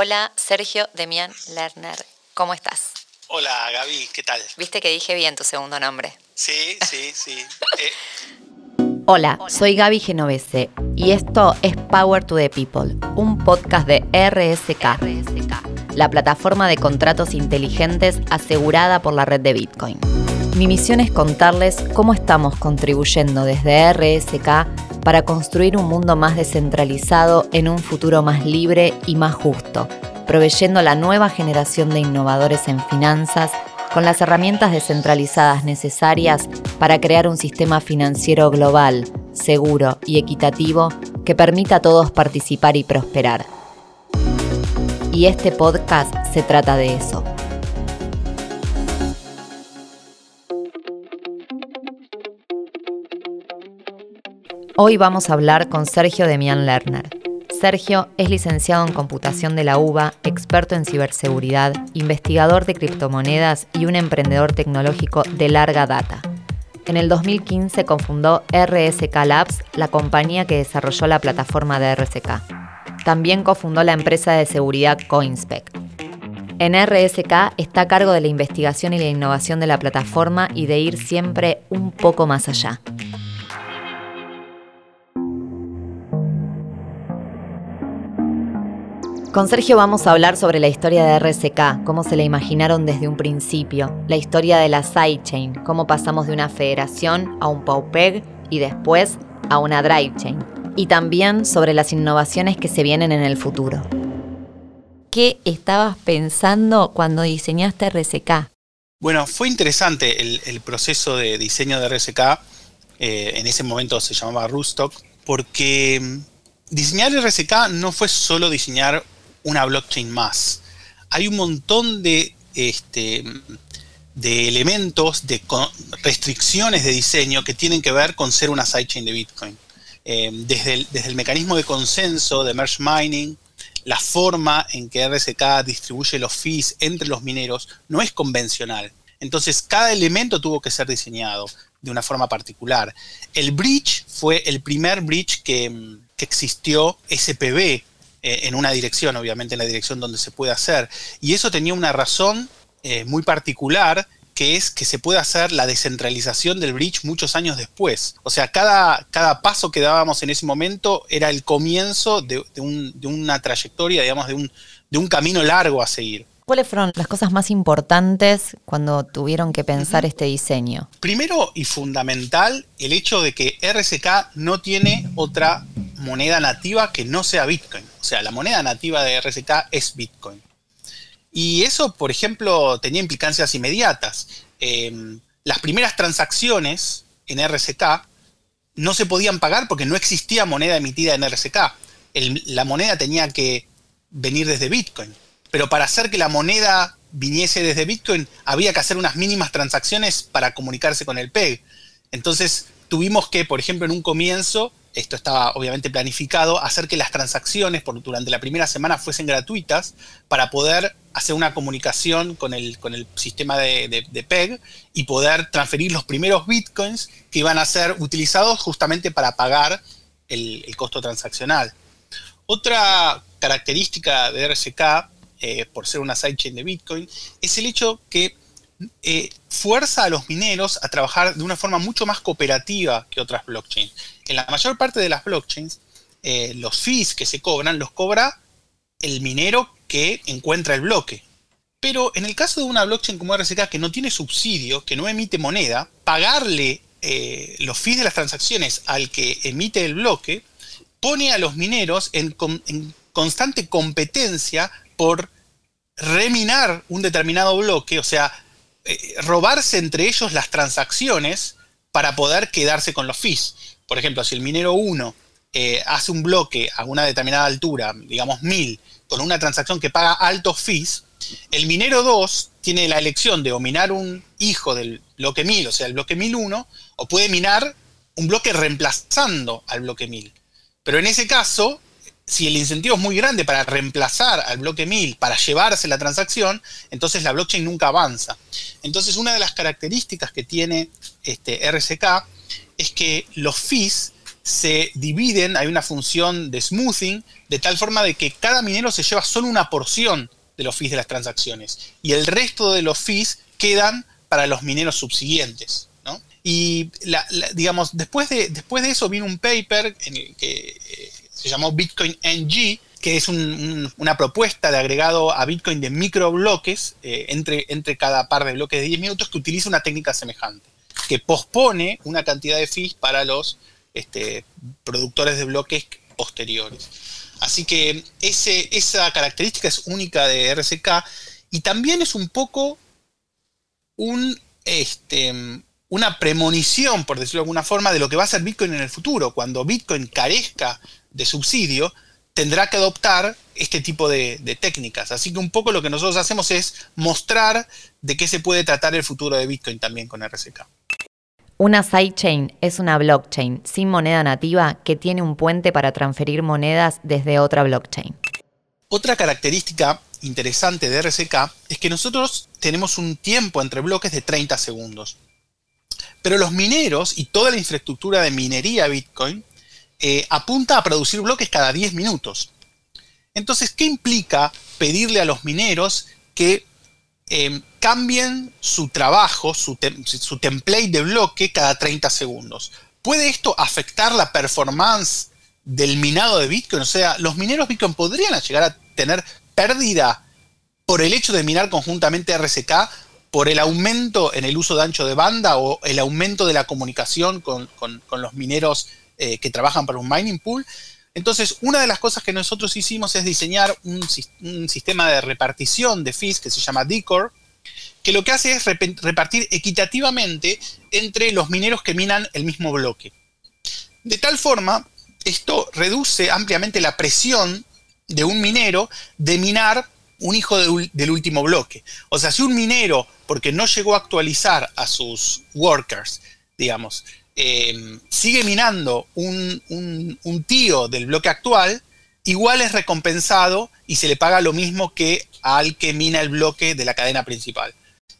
Hola, Sergio Demian Lerner. ¿Cómo estás? Hola, Gaby, ¿qué tal? Viste que dije bien tu segundo nombre. Sí, sí, sí. Eh, Hola, soy Gaby Genovese y esto es Power to the People, un podcast de RSK, la plataforma de contratos inteligentes asegurada por la red de Bitcoin. Mi misión es contarles cómo estamos contribuyendo desde RSK para construir un mundo más descentralizado en un futuro más libre y más justo, proveyendo a la nueva generación de innovadores en finanzas con las herramientas descentralizadas necesarias para crear un sistema financiero global, seguro y equitativo que permita a todos participar y prosperar. Y este podcast se trata de eso. Hoy vamos a hablar con Sergio Demian Lerner. Sergio es licenciado en computación de la UBA, experto en ciberseguridad, investigador de criptomonedas y un emprendedor tecnológico de larga data. En el 2015 cofundó RSK Labs, la compañía que desarrolló la plataforma de RSK. También cofundó la empresa de seguridad CoInspect. En RSK está a cargo de la investigación y la innovación de la plataforma y de ir siempre un poco más allá. Con Sergio vamos a hablar sobre la historia de RSK, cómo se la imaginaron desde un principio, la historia de la sidechain, cómo pasamos de una federación a un PAUPEG y después a una DriveChain, y también sobre las innovaciones que se vienen en el futuro. ¿Qué estabas pensando cuando diseñaste RSK? bueno, fue interesante el, proceso de diseño de RSK. eh, en ese momento se llamaba Rustock, porque mm, diseñar RSK no fue solo diseñar una blockchain más. Hay un montón de, este, de elementos, de restricciones de diseño que tienen que ver con ser una sidechain de Bitcoin. Eh, desde, el, desde el mecanismo de consenso, de merge mining, la forma en que RSK distribuye los fees entre los mineros no es convencional. Entonces, cada elemento tuvo que ser diseñado de una forma particular. El bridge fue el primer bridge que, que existió SPB en una dirección, obviamente en la dirección donde se puede hacer. Y eso tenía una razón eh, muy particular, que es que se puede hacer la descentralización del bridge muchos años después. O sea, cada, cada paso que dábamos en ese momento era el comienzo de, de un- de una trayectoria, digamos, de un, de un camino largo a seguir. ¿Cuáles fueron las cosas más importantes cuando tuvieron que pensar este diseño? Primero y fundamental, el hecho de que RSK no tiene otra moneda nativa que no sea Bitcoin. O sea, la moneda nativa de RSK es Bitcoin. Y eso, por ejemplo, tenía implicancias inmediatas. Eh, las primeras transacciones en RSK no se podían pagar porque no existía moneda emitida en RSK. El- la moneda tenía que venir desde Bitcoin. Pero para hacer que la moneda viniese desde Bitcoin, había que hacer unas mínimas transacciones para comunicarse con el PEG. Entonces tuvimos que, por ejemplo, en un comienzo, esto estaba obviamente planificado, hacer que las transacciones durante la primera semana fuesen gratuitas para poder hacer una comunicación con el, con el sistema de PEG y poder transferir los primeros bitcoins que iban a ser utilizados justamente para pagar el, el costo transaccional. Otra característica de RSK, eh, por ser una sidechain de Bitcoin, es el hecho que eh, fuerza a los mineros a trabajar de una forma mucho más cooperativa que otras blockchains. En la mayor parte de las blockchains, eh, los fees que se cobran los cobra el minero que encuentra el bloque. Pero en el caso de una blockchain como RSK que no tiene subsidio, que no emite moneda, pagarle los fees de las transacciones al que emite el bloque pone a los mineros en constante competencia por reminar un determinado bloque, o sea, eh, robarse entre ellos las transacciones para poder quedarse con los fees. Por ejemplo, si el minero 1 eh, hace un bloque a una determinada altura, digamos 1000, con una transacción que paga altos fees, el minero 2 tiene la elección de o minar un hijo del bloque 1000, o sea, el bloque 1001, o puede minar un bloque reemplazando al bloque 1000. Pero en ese caso, si el incentivo es muy grande para reemplazar al bloque 1000, para llevarse la transacción, entonces la blockchain nunca avanza. Entonces, una de las características que tiene este RSK es que los fees se dividen, hay una función de smoothing, de tal forma de que cada minero se lleva solo una porción de los fees de las transacciones y el resto de los fees quedan para los mineros subsiguientes. Y digamos, después de, después de eso vino un paper en el que eh, se llamó Bitcoin NG, que es una propuesta de agregado a Bitcoin de microbloques eh, entre, entre cada par de bloques de 10 minutos que utiliza una técnica semejante, que pospone una cantidad de fees para los este, productores de bloques posteriores. Así que ese, esa característica es única de RSK y también es un poco un, este, una premonición, por decirlo de alguna forma, de lo que va a ser Bitcoin en el futuro. Cuando Bitcoin carezca de subsidio, tendrá que adoptar este tipo de, técnicas. Así que un poco lo que nosotros hacemos es mostrar de qué se puede tratar el futuro de Bitcoin también con RSK. Una sidechain es una blockchain sin moneda nativa que tiene un puente para transferir monedas desde otra blockchain. Otra característica interesante de RSK es que nosotros tenemos un tiempo entre bloques de 30 segundos. Pero los mineros y toda la infraestructura de minería Bitcoin eh, apunta a producir bloques cada 10 minutos. Entonces, ¿qué implica pedirle a los mineros que em, cambien su trabajo, su, template de bloque cada 30 segundos? ¿Puede esto afectar la performance del minado de Bitcoin? O sea, ¿los mineros Bitcoin podrían llegar a tener pérdida por el hecho de minar conjuntamente RSK, por el aumento en el uso de ancho de banda o el aumento de la comunicación con los mineros eh, que trabajan para un mining pool. Entonces, una de las cosas que nosotros hicimos es diseñar un, sistema de repartición de fees que se llama Decor, que lo que hace es repartir equitativamente entre los mineros que minan el mismo bloque. De tal forma, esto reduce ampliamente la presión de un minero de minar un hijo del último bloque. O sea, si un minero, porque no llegó a actualizar a sus workers, digamos, eh, sigue minando un, tío del bloque actual, igual es recompensado y se le paga lo mismo que al que mina el bloque de la cadena principal.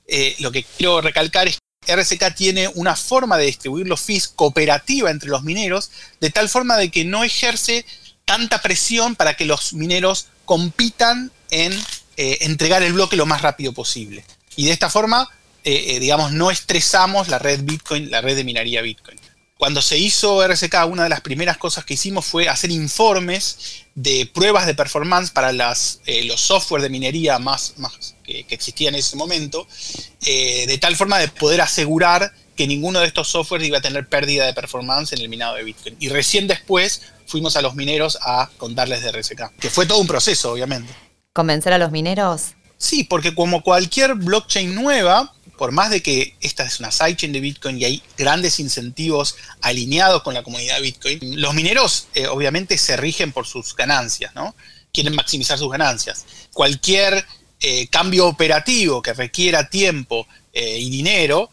Eh, lo que quiero recalcar es que RSK tiene una forma de distribuir los fees cooperativa entre los mineros, de tal forma de que no ejerce tanta presión para que los mineros compitan en eh, entregar el bloque lo más rápido posible. Y de esta forma eh, eh, digamos, no estresamos la red Bitcoin, la red de minería Bitcoin. Cuando se hizo RSK, una de las primeras cosas que hicimos fue hacer informes de pruebas de performance para las, eh, los software de minería más, más que, existían en ese momento, de tal forma de poder asegurar que ninguno de estos softwares iba a tener pérdida de performance en el minado de Bitcoin. Y recién después fuimos a los mineros a contarles de RSK, que fue todo un proceso, obviamente. ¿Convencer a los mineros? Sí, porque como cualquier blockchain nueva, por más de que esta es una sidechain de Bitcoin y hay grandes incentivos alineados con la comunidad de Bitcoin, los mineros eh, obviamente se rigen por sus ganancias, ¿no? Quieren maximizar sus ganancias. Cualquier eh, cambio operativo que requiera tiempo eh, y dinero,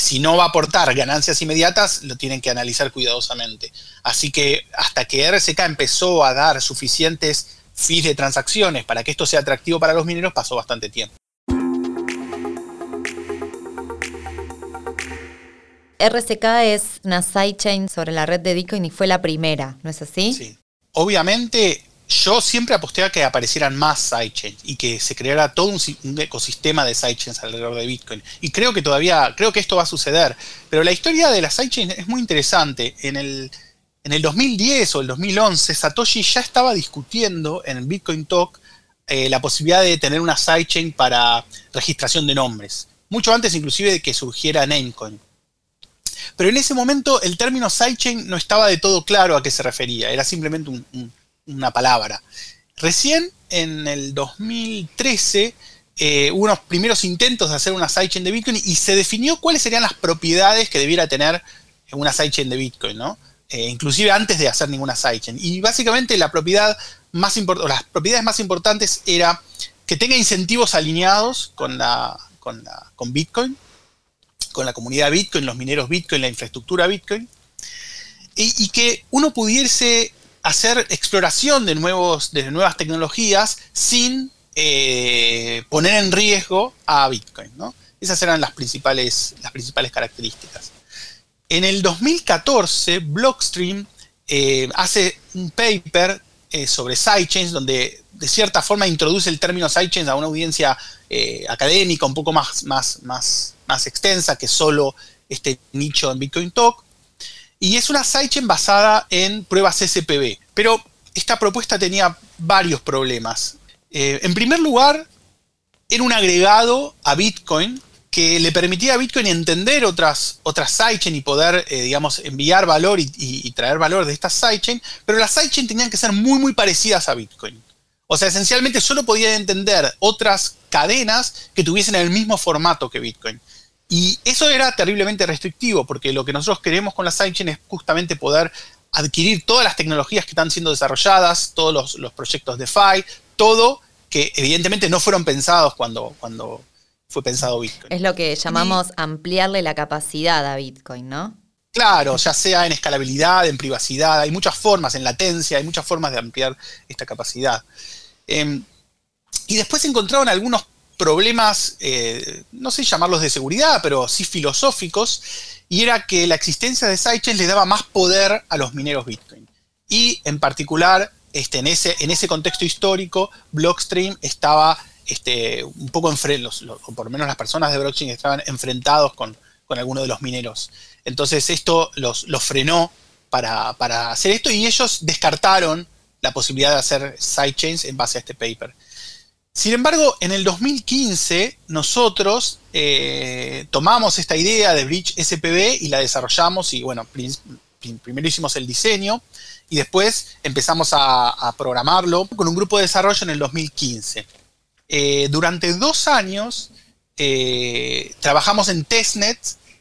si no va a aportar ganancias inmediatas, lo tienen que analizar cuidadosamente. Así que hasta que RSK empezó a dar suficientes fees de transacciones para que esto sea atractivo para los mineros, pasó bastante tiempo. RSK es una sidechain sobre la red de Bitcoin y fue la primera, ¿no es así? Sí. Obviamente, yo siempre aposté a que aparecieran más sidechains y que se creara todo un, ecosistema de sidechains alrededor de Bitcoin. Y creo que todavía, creo que esto va a suceder. Pero la historia de las sidechains es muy interesante. En el, en el 2010 o el 2011, Satoshi ya estaba discutiendo en el Bitcoin Talk eh, la posibilidad de tener una sidechain para registración de nombres. Mucho antes inclusive de que surgiera Namecoin. Pero en ese momento el término sidechain no estaba de todo claro a qué se refería, era simplemente una palabra. Recién en el 2013 eh, hubo unos primeros intentos de hacer una sidechain de Bitcoin y se definió cuáles serían las propiedades que debiera tener una sidechain de Bitcoin, ¿no? Eh, inclusive antes de hacer ninguna sidechain. Y básicamente la propiedad más las propiedades más importantes era que tenga incentivos alineados con, la, con, Bitcoin, con la comunidad Bitcoin, los mineros Bitcoin, la infraestructura Bitcoin, y, que uno pudiese hacer exploración de, nuevos, de nuevas tecnologías sin eh, poner en riesgo a Bitcoin. Esas eran las principales, las principales características. En el 2014, Blockstream eh, hace un paper eh, sobre sidechains donde de cierta forma introduce el término sidechains a una audiencia académica un poco más, más, más, más extensa que solo este nicho en Bitcoin Talk. Y es una sidechain basada en pruebas SPB. Pero esta propuesta tenía varios problemas. en primer lugar, era un agregado a Bitcoin que le permitía a Bitcoin entender otras, otras sidechain y poder, eh, digamos, enviar valor y, traer valor de estas sidechain, pero las sidechain tenían que ser muy, muy parecidas a Bitcoin. O sea, esencialmente solo podían entender otras cadenas que tuviesen el mismo formato que Bitcoin. Y eso era terriblemente restrictivo, porque lo que nosotros queremos con las sidechain es justamente poder adquirir todas las tecnologías que están siendo desarrolladas, todos los, los proyectos DeFi, todo que evidentemente no fueron pensados cuando, cuando fue pensado Bitcoin. Es lo que llamamos ampliarle la capacidad a Bitcoin, ¿no? Claro, ya sea en escalabilidad, en privacidad, hay muchas formas, en latencia, hay muchas formas de ampliar esta capacidad. Em, y después encontraron algunos problemas, eh, no sé llamarlos de seguridad, pero sí filosóficos, y era que la existencia de sidechains le daba más poder a los mineros Bitcoin. Y en particular este, en, ese, en ese contexto histórico, Blockstream estaba este, un poco enfrentados, o por lo menos las personas de blockchain estaban enfrentados con, con algunos de los mineros. Entonces esto los, frenó para, hacer esto y ellos descartaron la posibilidad de hacer sidechains en base a este paper. Sin embargo, en el 2015 nosotros eh, tomamos esta idea de Bridge SPB y la desarrollamos y bueno, primero hicimos el diseño y después empezamos a, programarlo con un grupo de desarrollo en el 2015. Eh, durante dos años eh, trabajamos en testnet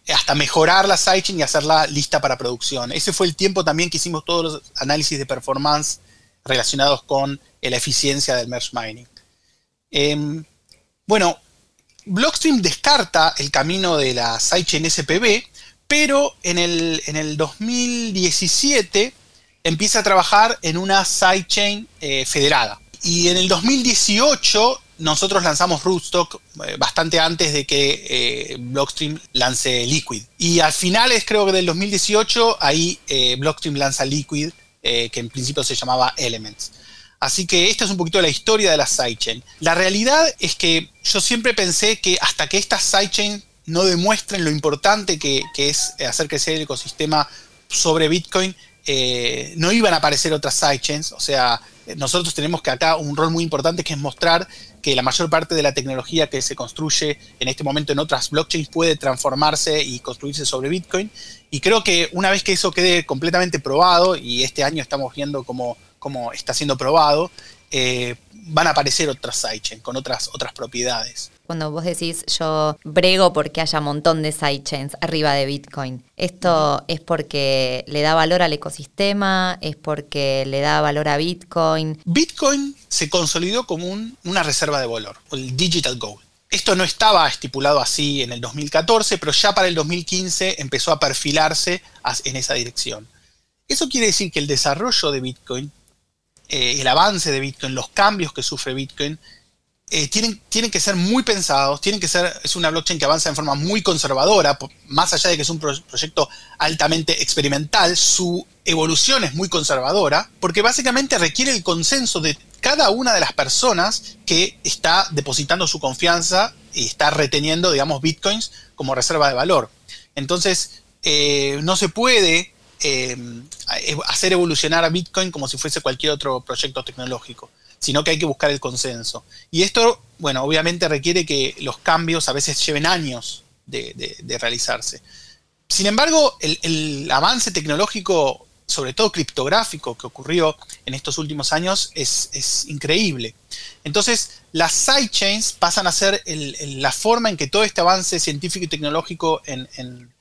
hasta mejorar la sidechain y hacerla lista para producción. Ese fue el tiempo también que hicimos todos los análisis de performance relacionados con la eficiencia del merge mining. Em, bueno, Blockstream descarta el camino de la sidechain SPB, pero en el, en el 2017 empieza a trabajar en una sidechain eh, federada. Y en el 2018 nosotros lanzamos Rootstock eh, bastante antes de que eh, Blockstream lance Liquid. Y al finales, creo que del 2018, ahí Blockstream lanza Liquid, que en principio se llamaba Elements. Así que esta es un poquito la historia de la sidechain. La realidad es que yo siempre pensé que hasta que estas sidechains no demuestren lo importante que, es hacer crecer el ecosistema sobre Bitcoin, eh, no iban a aparecer otras sidechains. O sea, nosotros tenemos que acá un rol muy importante que es mostrar que la mayor parte de la tecnología que se construye en este momento en otras blockchains puede transformarse y construirse sobre Bitcoin. Y creo que una vez que eso quede completamente probado, y este año estamos viendo cómo, cómo está siendo probado, eh, van a aparecer otras sidechains con otras, otras propiedades. Cuando vos decís yo brego porque haya un montón de sidechains arriba de Bitcoin, ¿esto es porque le da valor al ecosistema? ¿Es porque le da valor a Bitcoin? Bitcoin se consolidó como una reserva de valor, el digital gold. Esto no estaba estipulado así en el 2014, pero ya para el 2015 empezó a perfilarse en esa dirección. Eso quiere decir que el desarrollo de Bitcoin, eh, el avance de Bitcoin, los cambios que sufre Bitcoin, eh, tienen, tienen, que ser muy pensados, tienen que ser, es una blockchain que avanza en forma muy conservadora, más allá de que es un proyecto altamente experimental, su evolución es muy conservadora, porque básicamente requiere el consenso de cada una de las personas que está depositando su confianza y está reteniendo, digamos, bitcoins como reserva de valor. Entonces, eh, no se puede eh, hacer evolucionar a Bitcoin como si fuese cualquier otro proyecto tecnológico sino que hay que buscar el consenso. Y esto, bueno, obviamente requiere que los cambios a veces lleven años de, realizarse. Sin embargo, el, avance tecnológico, sobre todo criptográfico, que ocurrió en estos últimos años es, increíble. Entonces, las sidechains pasan a ser la forma en que todo este avance científico y tecnológico en, en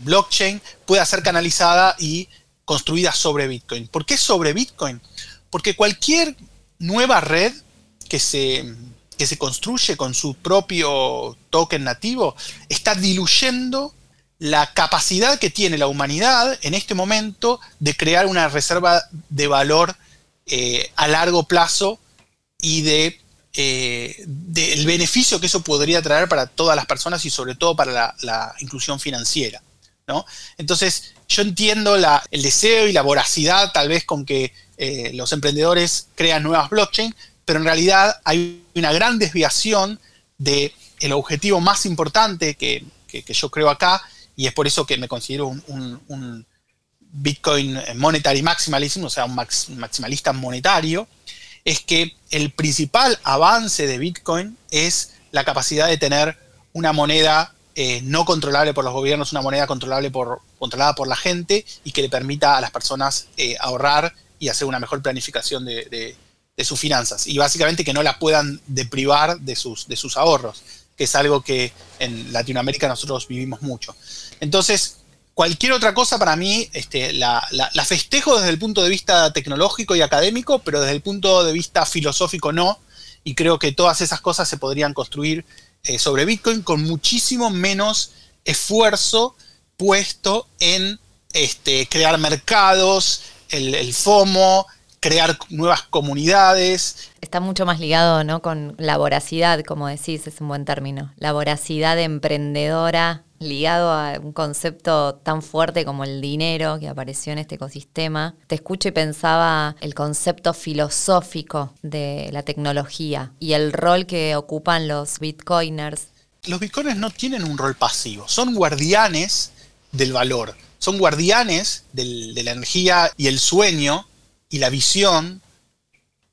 blockchain pueda ser canalizada y construida sobre Bitcoin. ¿Por qué sobre Bitcoin? Porque cualquier nueva red que se, que se construye con su propio token nativo está diluyendo la capacidad que tiene la humanidad en este momento de crear una reserva de valor eh, a largo plazo y de eh, del beneficio que eso podría traer para todas las personas y sobre todo para la, inclusión financiera. ¿no? Entonces, yo entiendo el deseo y la voracidad tal vez con que eh, los emprendedores crean nuevas blockchain, pero en realidad hay una gran desviación del el objetivo más importante que, yo creo acá, y es por eso que me considero un, Bitcoin Monetary Maximalism, o sea, un maximalista monetario, es que el principal avance de Bitcoin es la capacidad de tener una moneda eh, no controlable por los gobiernos, una moneda controlable por, controlada por la gente y que le permita a las personas eh, ahorrar y hacer una mejor planificación de, sus finanzas. Y básicamente que no la puedan deprivar de sus, de sus ahorros, que es algo que en Latinoamérica nosotros vivimos mucho. Entonces, cualquier otra cosa para mí este, la, festejo desde el punto de vista tecnológico y académico, pero desde el punto de vista filosófico no. Y creo que todas esas cosas se podrían construir eh, sobre Bitcoin con muchísimo menos esfuerzo puesto en este, crear mercados, el, FOMO, crear nuevas comunidades. Está mucho más ligado ¿no? con la voracidad, como decís, es un buen término. La voracidad emprendedora ligado a un concepto tan fuerte como el dinero que apareció en este ecosistema. Te escucho y pensaba el concepto filosófico de la tecnología y el rol que ocupan los bitcoiners. Los bitcoiners no tienen un rol pasivo, son guardianes del valor, son guardianes de la energía y el sueño y la visión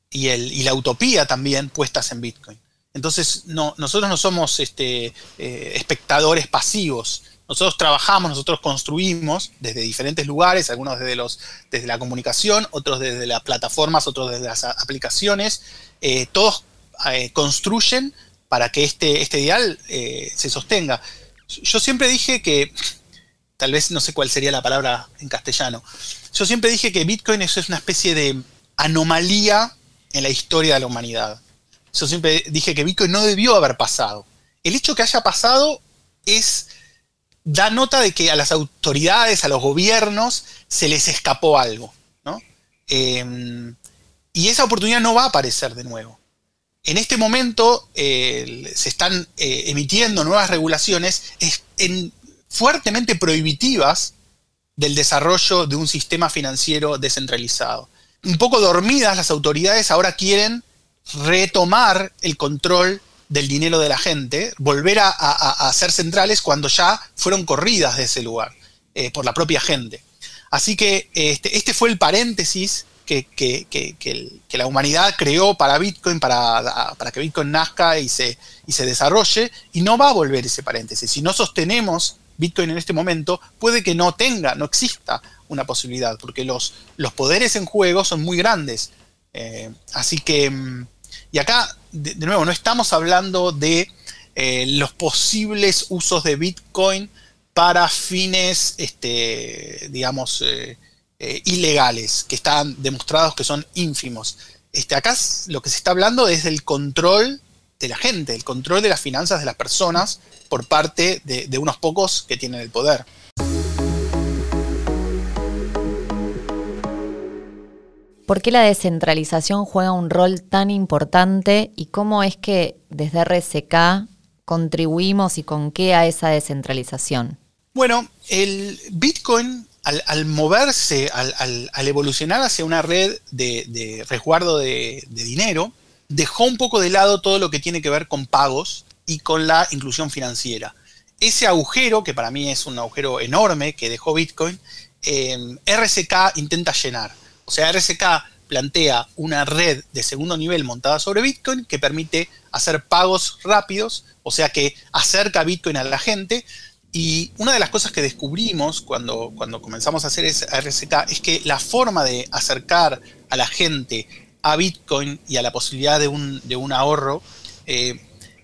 y, el, y la utopía también puestas en Bitcoin. Entonces, no, nosotros no somos este, eh, espectadores pasivos. Nosotros trabajamos, nosotros construimos desde diferentes lugares, algunos desde, los, desde la comunicación, otros desde las plataformas, otros desde las aplicaciones. Eh, todos eh, construyen para que este, este ideal se sostenga. Yo siempre dije que, tal vez no sé cuál sería la palabra en castellano, yo siempre dije que Bitcoin es una especie de anomalía en la historia de la humanidad yo siempre dije que Bitcoin no debió haber pasado. El hecho que haya pasado es da nota de que a las autoridades, a los gobiernos, se les escapó algo. Em, y esa oportunidad no va a aparecer de nuevo. En este momento se están eh, emitiendo nuevas regulaciones fuertemente prohibitivas del desarrollo de un sistema financiero descentralizado. Un poco dormidas las autoridades ahora quieren retomar el control del dinero de la gente, volver a, ser centrales cuando ya fueron corridas de ese lugar eh, por la propia gente. Así que este, este fue el paréntesis que, la humanidad creó para Bitcoin, para, que Bitcoin nazca y se, y se desarrolle, y no va a volver ese paréntesis. Si no sostenemos Bitcoin en este momento, puede que no tenga, no exista una posibilidad, porque los, los poderes en juego son muy grandes. Eh, así que mm, y acá, de, nuevo, no estamos hablando de eh, los posibles usos de Bitcoin para fines, este, digamos, eh, eh, ilegales, que están demostrados que son ínfimos. Este, acá lo que se está hablando es del control de la gente, el control de las finanzas de las personas por parte de unos pocos que tienen el poder. ¿Por qué la descentralización juega un rol tan importante y cómo es que desde RSK contribuimos y con qué a esa descentralización? Bueno, el Bitcoin, al, moverse, al, evolucionar hacia una red de, resguardo de, dinero, dejó un poco de lado todo lo que tiene que ver con pagos y con la inclusión financiera. Ese agujero, que para mí es un agujero enorme que dejó Bitcoin, eh, RSK intenta llenar. O sea, RSK plantea una red de segundo nivel montada sobre Bitcoin que permite hacer pagos rápidos, o sea que acerca Bitcoin a la gente. Y una de las cosas que descubrimos cuando, cuando comenzamos a hacer RSK es que la forma de acercar a la gente a Bitcoin y a la posibilidad de un, ahorro eh,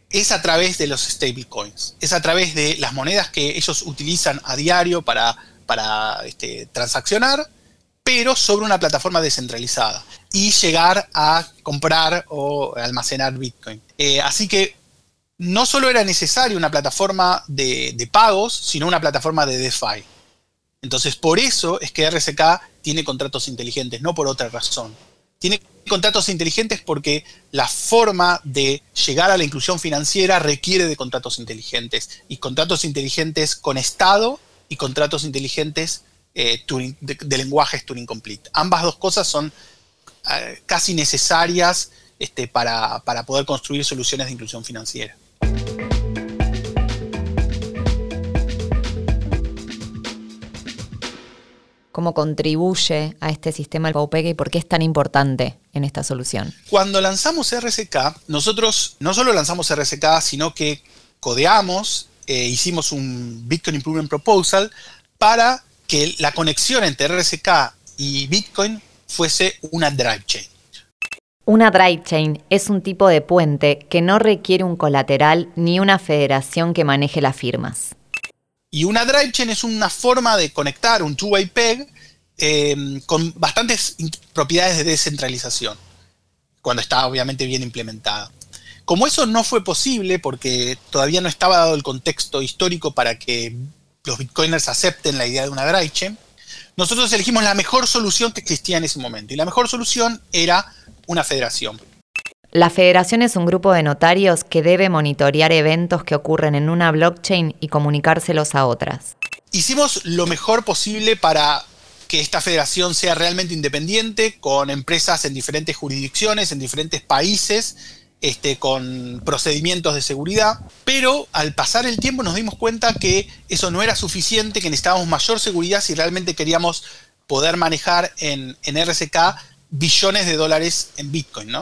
es a través de los stablecoins, es a través de las monedas que ellos utilizan a diario para, para este, transaccionar pero sobre una plataforma descentralizada y llegar a comprar o almacenar Bitcoin. Eh, así que no solo era necesaria una plataforma de, pagos, sino una plataforma de DeFi. Entonces, por eso es que RSK tiene contratos inteligentes, no por otra razón. Tiene contratos inteligentes porque la forma de llegar a la inclusión financiera requiere de contratos inteligentes y contratos inteligentes con Estado y contratos inteligentes eh, de, lenguajes Turing Complete. Ambas dos cosas son eh, casi necesarias este, para, para poder construir soluciones de inclusión financiera. cómo contribuye a este sistema el PAUPEG y por qué es tan importante en esta solución. Cuando lanzamos RSK, nosotros no solo lanzamos RSK, sino que codeamos, eh, hicimos un Bitcoin Improvement Proposal para que la conexión entre RSK y Bitcoin fuese una drive chain. Una drive chain es un tipo de puente que no requiere un colateral ni una federación que maneje las firmas. Y una drive chain es una forma de conectar un two-way peg eh, con bastantes propiedades de descentralización, cuando está obviamente bien implementada. Como eso no fue posible porque todavía no estaba dado el contexto histórico para que los bitcoiners acepten la idea de una chain, nosotros elegimos la mejor solución que existía en ese momento. Y la mejor solución era una federación. La federación es un grupo de notarios que debe monitorear eventos que ocurren en una blockchain y comunicárselos a otras. Hicimos lo mejor posible para que esta federación sea realmente independiente, con empresas en diferentes jurisdicciones, en diferentes países, este, con procedimientos de seguridad, pero al pasar el tiempo nos dimos cuenta que eso no era suficiente, que necesitábamos mayor seguridad si realmente queríamos poder manejar en, en RSK billones de dólares en Bitcoin,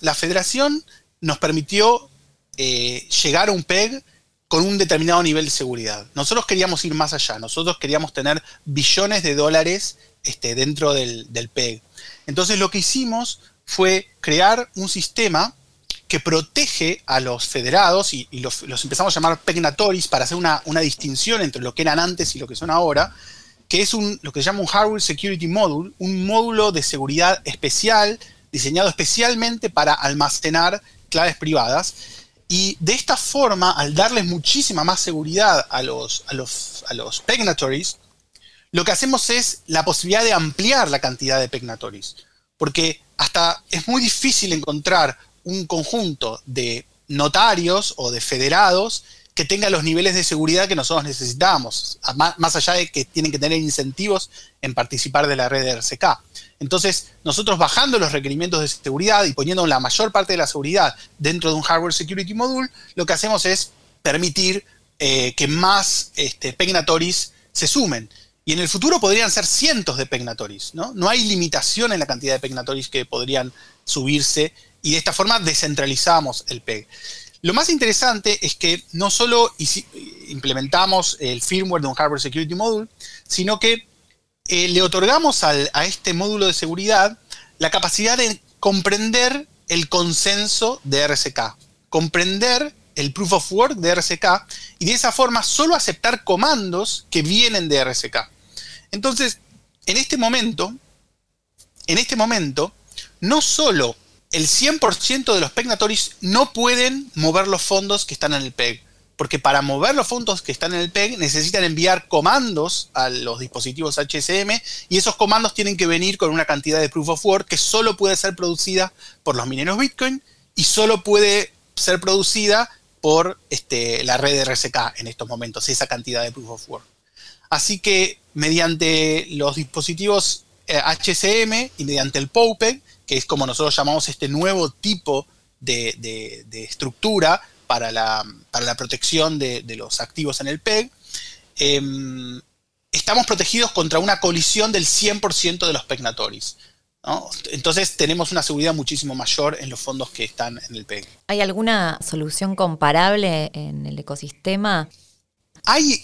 la federación nos permitió eh, llegar a un PEG con un determinado nivel de seguridad. Nosotros queríamos ir más allá, nosotros queríamos tener billones de dólares este, dentro del, PEG. Entonces lo que hicimos fue crear un sistema que protege a los federados y, los, empezamos a llamar pegnatoris para hacer una, distinción entre lo que eran antes y lo que son ahora, que es un, lo que se llama un Hardware Security Module, un módulo de seguridad especial diseñado especialmente para almacenar claves privadas. Y de esta forma, al darles muchísima más seguridad a los, a los, a los pegnatories, lo que hacemos es la posibilidad de ampliar la cantidad de pegnatories. Porque hasta es muy difícil encontrar un conjunto de notarios o de federados que tenga los niveles de seguridad que nosotros necesitamos, más allá de que tienen que tener incentivos en participar de la red de RCK. Entonces, nosotros bajando los requerimientos de seguridad y poniendo la mayor parte de la seguridad dentro de un Hardware Security Module, lo que hacemos es permitir eh, que más este, se sumen. Y en el futuro podrían ser cientos de pegnatories, ¿no? No hay limitación en la cantidad de pegnatories que podrían subirse y de esta forma descentralizamos el PEG. Lo más interesante es que no solo implementamos el firmware de un Hardware Security Module, sino que eh, le otorgamos a este módulo de seguridad la capacidad de comprender el consenso de RSK, comprender el proof of work de RSK y de esa forma solo aceptar comandos que vienen de RSK. Entonces, en este momento, en este momento, no solo el 100% de los pegnatories no pueden mover los fondos que están en el PEG. Porque para mover los fondos que están en el PEG necesitan enviar comandos a los dispositivos HSM y esos comandos tienen que venir con una cantidad de proof of work que solo puede ser producida por los mineros Bitcoin y solo puede ser producida por este, la red de RSK en estos momentos, esa cantidad de proof of work. Así que mediante los dispositivos HSM eh, y mediante el POPEG que es como nosotros llamamos este nuevo tipo de, estructura para la, protección de, los activos en el PEG, em, estamos protegidos contra una colisión del 100% de los pegnatoris. Entonces tenemos una seguridad muchísimo mayor en los fondos que están en el PEG. ¿Hay alguna solución comparable en el ecosistema? Hay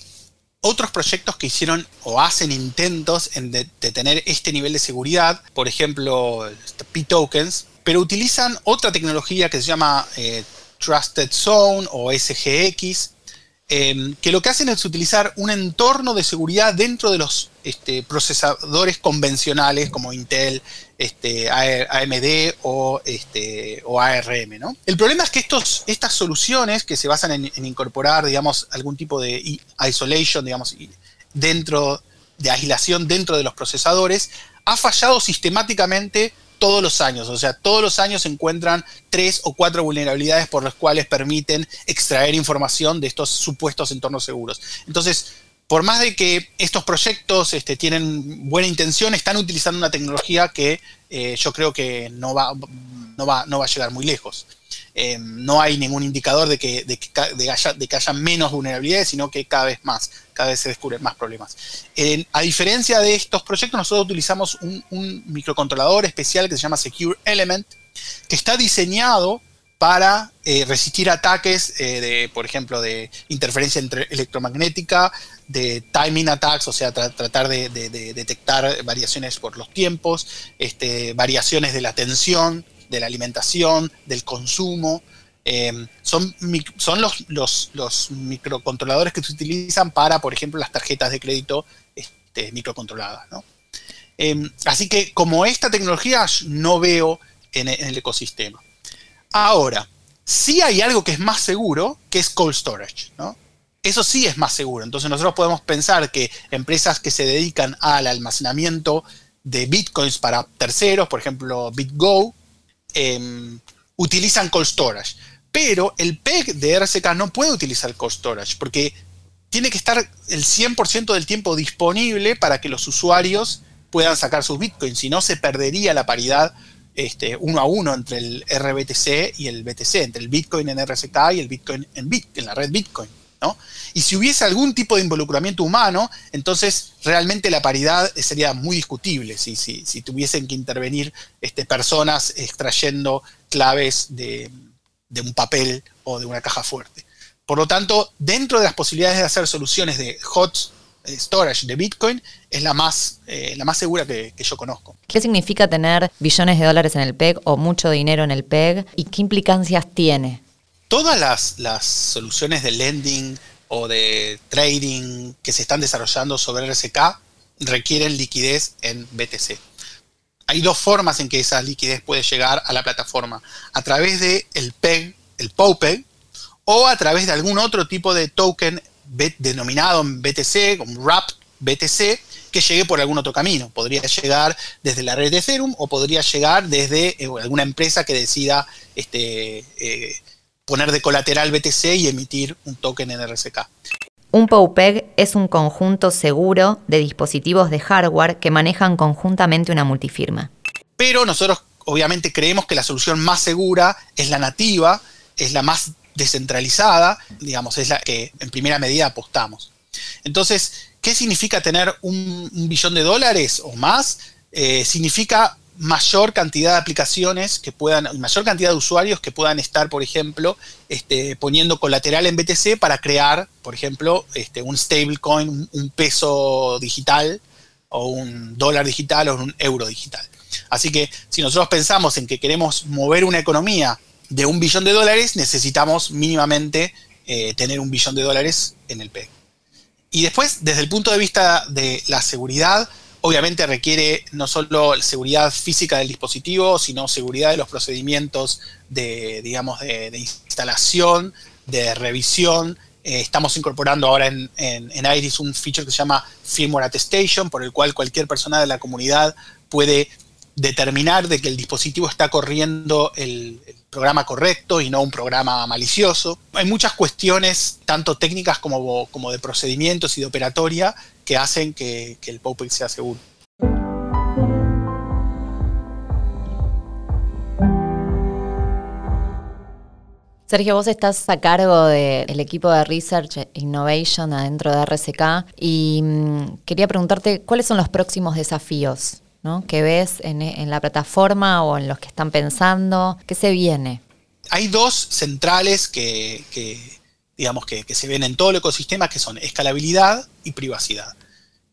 otros proyectos que hicieron o hacen intentos en de, tener este nivel de seguridad, por ejemplo, P-Tokens, pero utilizan otra tecnología que se llama eh, Trusted Zone o SGX, Em, que lo que hacen es utilizar un entorno de seguridad dentro de los este, procesadores convencionales como Intel, este, AMD o, este, o ARM. El problema es que estos, estas soluciones que se basan en, incorporar, digamos, algún tipo de isolation, digamos, dentro de aislación dentro de los procesadores, ha fallado sistemáticamente todos los años. O sea, todos los años se encuentran tres o cuatro vulnerabilidades por las cuales permiten extraer información de estos supuestos entornos seguros. Entonces, por más de que estos proyectos este, tienen buena intención, están utilizando una tecnología que eh, yo creo que no va, no, va, no va a llegar muy lejos. Eh, no hay ningún indicador de que, de, que, haya, de que, haya, menos vulnerabilidades, sino que cada vez más, cada vez se descubren más problemas. a diferencia de estos proyectos, nosotros utilizamos un, un microcontrolador especial que se llama Secure Element, que está diseñado para eh, resistir ataques eh, de, por ejemplo, de interferencia electromagnética, de timing attacks, o sea, tratar de, detectar variaciones por los tiempos, este, variaciones de la tensión, de la alimentación, del consumo. Em, son los, microcontroladores que se utilizan para, por ejemplo, las tarjetas de crédito este, microcontroladas. Em, así que como esta tecnología no veo en el ecosistema. Ahora, sí hay algo que es más seguro, que es cold storage, ¿no? Eso sí es más seguro. Entonces nosotros podemos pensar que empresas que se dedican al almacenamiento de bitcoins para terceros, por ejemplo BitGo, em, utilizan cold storage. Pero el PEG de RSK no puede utilizar cold storage porque tiene que estar el 100% del tiempo disponible para que los usuarios puedan sacar sus bitcoins, si no se perdería la paridad este, uno a uno entre el RBTC y el BTC, entre el Bitcoin en RSK y el Bitcoin en, en la red Bitcoin. ¿no? Y si hubiese algún tipo de involucramiento humano, entonces realmente la paridad sería muy discutible si, si, tuviesen que intervenir este, personas extrayendo claves de, de un papel o de una caja fuerte. Por lo tanto, dentro de las posibilidades de hacer soluciones de hot storage de Bitcoin es la más, eh, la más segura que, yo conozco. ¿Qué significa tener billones de dólares en el PEG o mucho dinero en el PEG y qué implicancias tiene? Todas las, las soluciones de lending o de trading que se están desarrollando sobre RSK requieren liquidez en BTC. Hay dos formas en que esa liquidez puede llegar a la plataforma. A través de el PEG, el POPEG, o a través de algún otro tipo de token denominado en BTC, como RAP BTC, que llegue por algún otro camino. Podría llegar desde la red de Ethereum o podría llegar desde eh, alguna empresa que decida este, eh, poner de colateral BTC y emitir un token en RSK. Un POUPEG es un conjunto seguro de dispositivos de hardware que manejan conjuntamente una multifirma. Pero nosotros obviamente creemos que la solución más segura es la nativa, es la más descentralizada, digamos, es la que en primera medida apostamos. Entonces, ¿qué significa tener un, billón de dólares o más? Eh, significa mayor cantidad de aplicaciones que puedan, mayor cantidad de usuarios que puedan estar, por ejemplo, este, poniendo colateral en BTC para crear, por ejemplo, este, un stablecoin, un peso digital o un dólar digital o un euro digital. Así que si nosotros pensamos en que queremos mover una economía de un billón de dólares, necesitamos mínimamente eh, tener un billón de dólares en el PEG. Y después, desde el punto de vista de la seguridad, obviamente requiere no solo seguridad física del dispositivo, sino seguridad de los procedimientos de, digamos, de, instalación, de revisión. Eh, estamos incorporando ahora en, Iris un feature que se llama Firmware Attestation, por el cual cualquier persona de la comunidad puede determinar de que el dispositivo está corriendo el, programa correcto y no un programa malicioso. Hay muchas cuestiones, tanto técnicas como, como de procedimientos y de operatoria, que hacen que, el POPEX sea seguro. Sergio, vos estás a cargo del equipo de Research Innovation adentro de RSK y mm, quería preguntarte cuáles son los próximos desafíos que ves en, la plataforma o en los que están pensando? ¿Qué se viene? Hay dos centrales que, digamos, que, se ven en todo el ecosistema, que son escalabilidad y privacidad.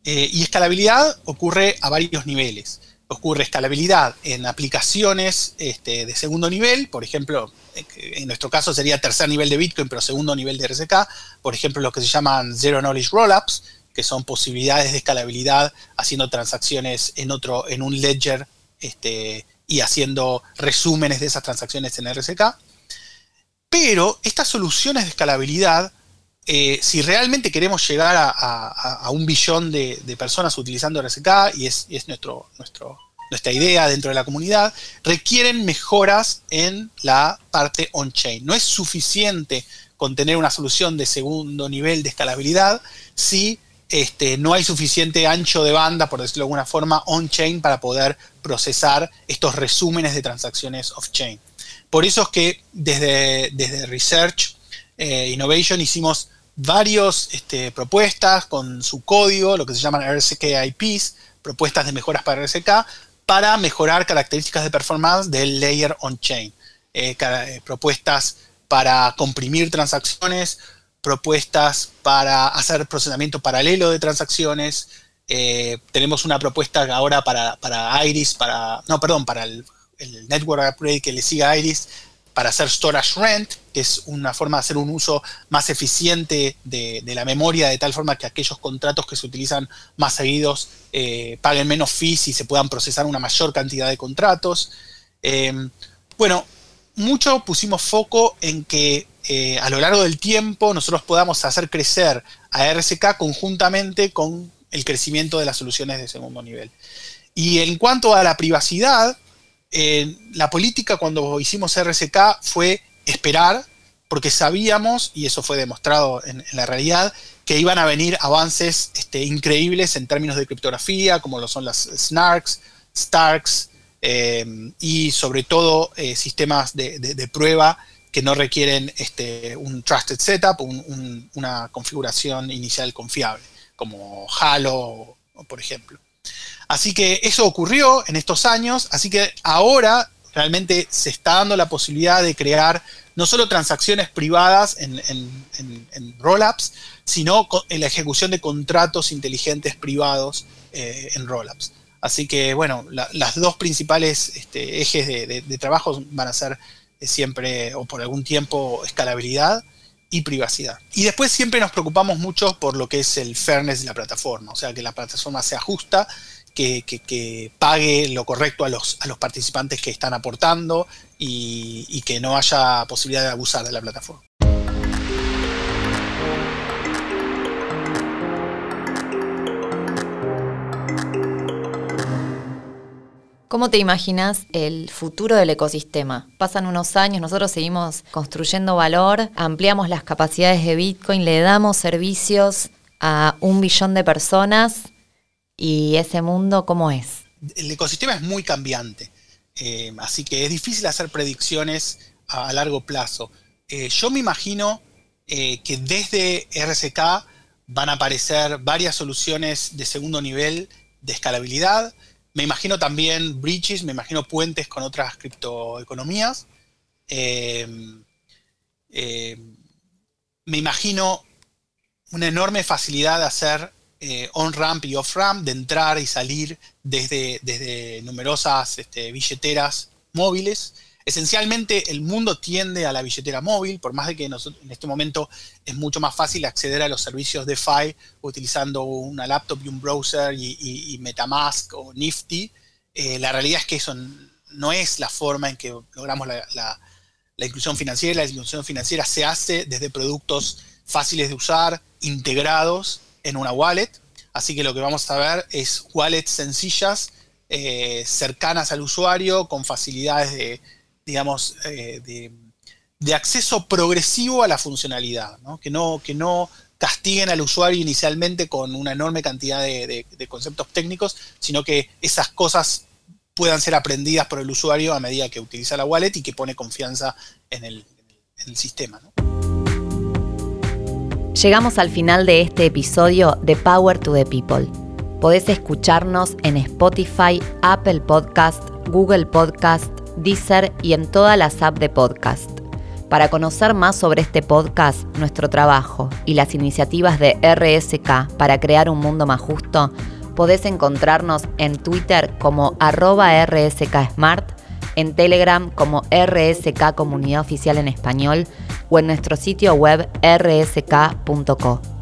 Eh, y escalabilidad ocurre a varios niveles. Ocurre escalabilidad en aplicaciones este, de segundo nivel, por ejemplo, en nuestro caso sería tercer nivel de Bitcoin, pero segundo nivel de RSK, por ejemplo, lo que se llaman Zero Knowledge Rollups, que son posibilidades de escalabilidad haciendo transacciones en otro, en un ledger este, y haciendo resúmenes de esas transacciones en RSK. Pero estas soluciones de escalabilidad, eh, si realmente queremos llegar a, un billón de, personas utilizando RSK, y es, nuestro, nuestro, nuestra idea dentro de la comunidad, requieren mejoras en la parte on-chain. No es suficiente con tener una solución de segundo nivel de escalabilidad si este, no hay suficiente ancho de banda, por decirlo de alguna forma, on-chain para poder procesar estos resúmenes de transacciones off-chain. Por eso es que desde, desde Research eh, Innovation hicimos varias este, propuestas con su código, lo que se llaman RSK IPs, propuestas de mejoras para RSK, para mejorar características de performance del layer on-chain. Eh, eh, propuestas para comprimir transacciones, propuestas para hacer procesamiento paralelo de transacciones. Eh, tenemos una propuesta ahora para, Iris, para, no, perdón, para el, network upgrade que le siga Iris, para hacer storage rent, que es una forma de hacer un uso más eficiente de, la memoria, de tal forma que aquellos contratos que se utilizan más seguidos eh, paguen menos fees y se puedan procesar una mayor cantidad de contratos. Eh, bueno, mucho pusimos foco en que eh, a lo largo del tiempo nosotros podamos hacer crecer a RSK conjuntamente con el crecimiento de las soluciones de segundo nivel. Y en cuanto a la privacidad, eh, la política cuando hicimos RSK fue esperar, porque sabíamos, y eso fue demostrado en, la realidad, que iban a venir avances este, increíbles en términos de criptografía, como lo son las SNARKs, STARKs, eh, y sobre todo sistemas de prueba que no requieren este, un trusted setup, una configuración inicial confiable, como Halo, por ejemplo. Así que eso ocurrió en estos años, así que ahora realmente se está dando la posibilidad de crear no solo transacciones privadas en, rollups, sino en la ejecución de contratos inteligentes privados eh, en rollups. Así que, bueno, las dos principales este, ejes de, de, trabajo van a ser siempre, o por algún tiempo, escalabilidad y privacidad. Y después siempre nos preocupamos mucho por lo que es el fairness de la plataforma, o sea, que la plataforma se ajusta, que, pague lo correcto a los, a los participantes que están aportando y que no haya posibilidad de abusar de la plataforma. ¿Cómo te imaginas el futuro del ecosistema? Pasan unos años, nosotros seguimos construyendo valor, ampliamos las capacidades de Bitcoin, le damos servicios a un billón de personas y ese mundo, ¿cómo es? El ecosistema es muy cambiante, eh, así que es difícil hacer predicciones a, largo plazo. Eh, yo me imagino eh, que desde RSK van a aparecer varias soluciones de segundo nivel de escalabilidad, me imagino también bridges, me imagino puentes con otras criptoeconomías. Eh, eh, me imagino una enorme facilidad de hacer eh, on-ramp y off-ramp, de entrar y salir desde, desde numerosas este, billeteras móviles Esencialmente el mundo tiende a la billetera móvil, por más de que en este momento es mucho más fácil acceder a los servicios DeFi utilizando una laptop y un browser y, Metamask o Nifty. Eh, la realidad es que eso no es la forma en que logramos la, inclusión financiera. La inclusión financiera se hace desde productos fáciles de usar, integrados en una wallet. Así que lo que vamos a ver es wallets sencillas, eh, cercanas al usuario, con facilidades de, digamos, eh, de, acceso progresivo a la funcionalidad, que, no, que no castiguen al usuario inicialmente con una enorme cantidad de, conceptos técnicos, sino que esas cosas puedan ser aprendidas por el usuario a medida que utiliza la wallet y que pone confianza en el, sistema. Llegamos al final de este episodio de Power to the People. Podés escucharnos en Spotify, Apple Podcast, Google Podcast, Deezer y en todas las apps de podcast. Para conocer más sobre este podcast, nuestro trabajo y las iniciativas de RSK para crear un mundo más justo, podés encontrarnos en Twitter como arroba rsksmart, en Telegram como RSK Comunidad Oficial en Español o en nuestro sitio web rsk.co.